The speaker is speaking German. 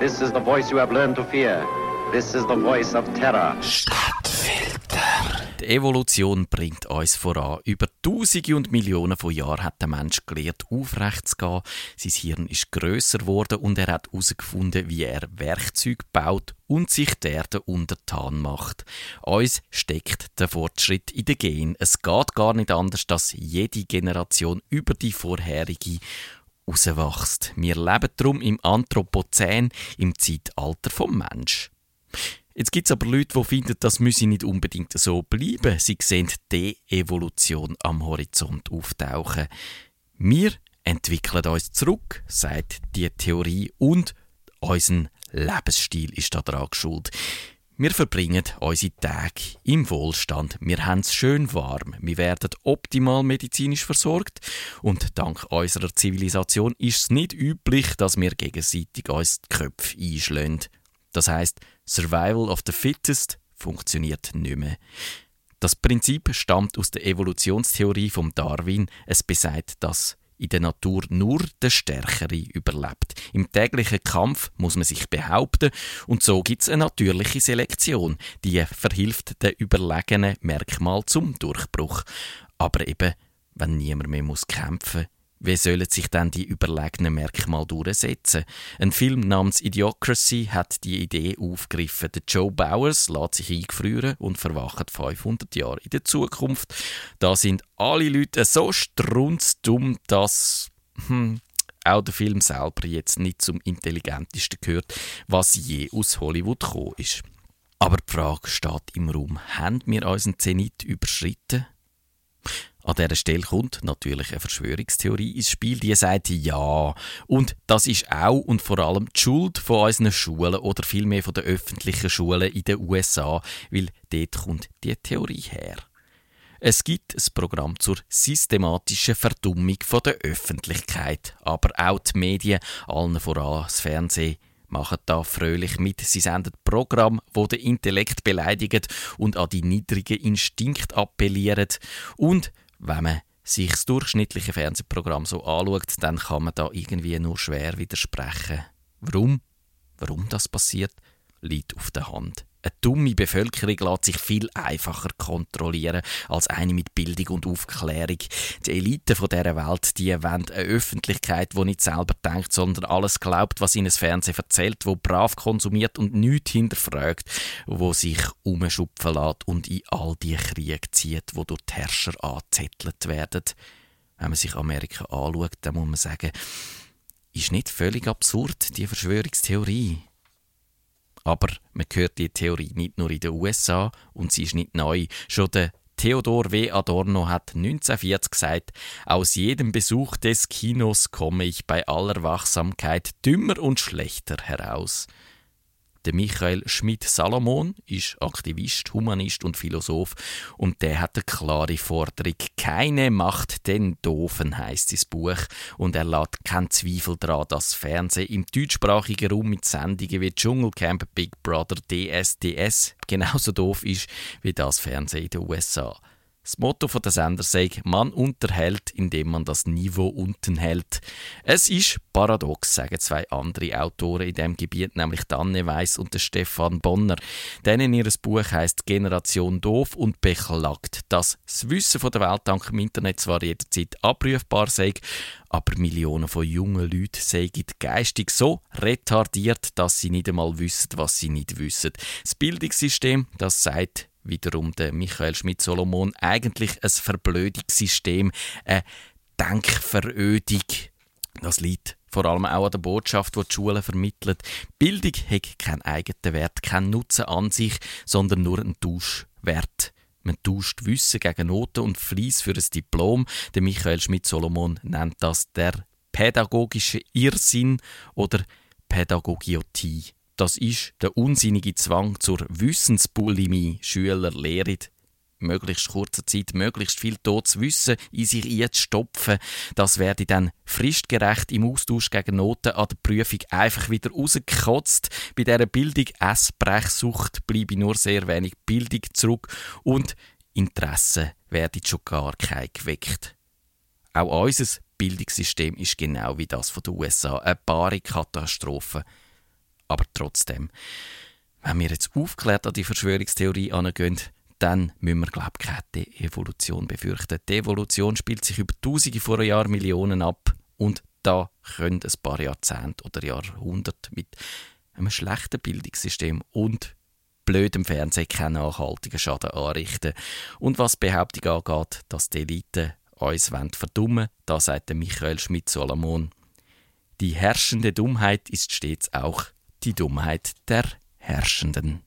This is the voice you have learned to fear. This is the voice of terror. Stadtfilter. Die Evolution bringt uns voran. Über Tausende und Millionen von Jahren hat der Mensch gelernt, aufrecht zu gehen. Sein Hirn ist grösser geworden und er hat herausgefunden, wie er Werkzeuge baut und sich der Erde untertan macht. Uns steckt der Fortschritt in den Gen. Es geht gar nicht anders, dass jede Generation über die vorherige rauswächst. Wir leben darum im Anthropozän, im Zeitalter vom Mensch. Jetzt gibt es aber Leute, die finden, das müsse nicht unbedingt so bleiben. Sie sehen die Evolution am Horizont auftauchen. Wir entwickeln uns zurück, sagt die Theorie, und unser Lebensstil ist daran schuld. Wir verbringen unsere Tage im Wohlstand. Wir haben es schön warm. Wir werden optimal medizinisch versorgt. Und dank unserer Zivilisation ist es nicht üblich, dass wir gegenseitig uns die Köpfe einschlagen. Das heißt, Survival of the Fittest funktioniert nicht mehr. Das Prinzip stammt aus der Evolutionstheorie von Darwin. Es besagt, dass in der Natur nur der Stärkere überlebt. Im täglichen Kampf muss man sich behaupten und so gibt es eine natürliche Selektion, die verhilft den überlegenen Merkmal zum Durchbruch. Aber eben, wenn niemand mehr muss kämpfen wie sollen sich dann die überlegenen Merkmale durchsetzen? Ein Film namens Idiocracy hat die Idee aufgegriffen. Der Joe Bowers lässt sich eingefrieren und verwacht 500 Jahre in der Zukunft. Da sind alle Leute so strunzdumm, dass hm, auch der Film selber jetzt nicht zum intelligentesten gehört, was je aus Hollywood gekommen ist. Aber die Frage steht im Raum, haben wir unseren Zenit überschritten? An dieser Stelle kommt natürlich eine Verschwörungstheorie ins Spiel, die sagt ja. Und das ist auch und vor allem die Schuld von unseren Schulen oder vielmehr von den öffentlichen Schulen in den USA, weil dort kommt die Theorie her. Es gibt ein Programm zur systematischen Verdummung der Öffentlichkeit, aber auch die Medien, allen voran das Fernsehen, machen da fröhlich mit. Sie senden Programm, wo den Intellekt beleidigen und an die niedrigen Instinkte appellieren und wenn man sich das durchschnittliche Fernsehprogramm so anschaut, dann kann man da irgendwie nur schwer widersprechen. Warum? Warum das passiert, liegt auf der Hand. Eine dumme Bevölkerung lässt sich viel einfacher kontrollieren als eine mit Bildung und Aufklärung. Die Elite von dieser Welt, die wollen eine Öffentlichkeit, die nicht selber denkt, sondern alles glaubt, was ihnen das Fernsehen erzählt, wo brav konsumiert und nichts hinterfragt, wo sich umschupfen lässt und in all die Kriege zieht, wo durch die Herrscher angezettelt werden. Wenn man sich Amerika anschaut, dann muss man sagen, ist nicht völlig absurd, die Verschwörungstheorie. Aber man hört die Theorie nicht nur in den USA und sie ist nicht neu. Schon der Theodor W. Adorno hat 1940 gesagt, aus jedem Besuch des Kinos komme ich bei aller Wachsamkeit dümmer und schlechter heraus. Der Michael Schmidt-Salomon ist Aktivist, Humanist und Philosoph und der hat eine klare Forderung. Keine Macht den Doofen heißt sein Buch und er lässt keinen Zweifel daran, dass Fernsehen im deutschsprachigen Raum mit Sendungen wie Dschungelcamp, Big Brother, DSDS genauso doof ist wie das Fernsehen in den USA. Das Motto der Sender sagt, man unterhält, indem man das Niveau unten hält. Es ist paradox, sagen zwei andere Autoren in dem Gebiet, nämlich Danne Weiss und der Stefan Bonner. Denen ihr Buch heißt Generation doof und beklagt, dass das Wissen von der Welt dank dem Internet zwar jederzeit abrufbar sei, aber Millionen von jungen Leuten seien geistig so retardiert, dass sie nicht einmal wissen, was sie nicht wissen. Das Bildungssystem, das sagt wiederum der Michael Schmidt-Solomon, eigentlich ein Verblödungssystem, eine Denkverödung. Das liegt vor allem auch an der Botschaft, die die Schule vermittelt. Bildung hat keinen eigenen Wert, keinen Nutzen an sich, sondern nur einen Tauschwert. Man tauscht Wissen gegen Noten und Fleiss für ein Diplom. Der Michael Schmidt-Solomon nennt das der pädagogische Irrsinn oder Pädagogiotie. Das ist der unsinnige Zwang zur Wissensbulimie. Schüler lehren möglichst kurzer Zeit möglichst viel totes Wissen in sich einzustopfen. Das werde dann fristgerecht im Austausch gegen Noten an der Prüfung einfach wieder rausgekotzt. Bei dieser Bildung Essbrechsucht bleibe nur sehr wenig Bildung zurück und Interesse werden schon gar kein geweckt. Auch unser Bildungssystem ist genau wie das von den USA eine bare Katastrophe. Aber trotzdem. Wenn wir jetzt aufklärt an die Verschwörungstheorie angehen, dann müssen wir, glaube ich, keine Evolution befürchten. Die Evolution spielt sich über Tausende von Jahren, Millionen ab und da können ein paar Jahrzehnte oder Jahrhunderte mit einem schlechten Bildungssystem und blödem Fernsehen keinen nachhaltigen Schaden anrichten. Und was die Behauptung angeht, dass die Elite uns verdummen wollen, da sagt Michael Schmidt-Solomon, die herrschende Dummheit ist stets auch die Dummheit der Herrschenden.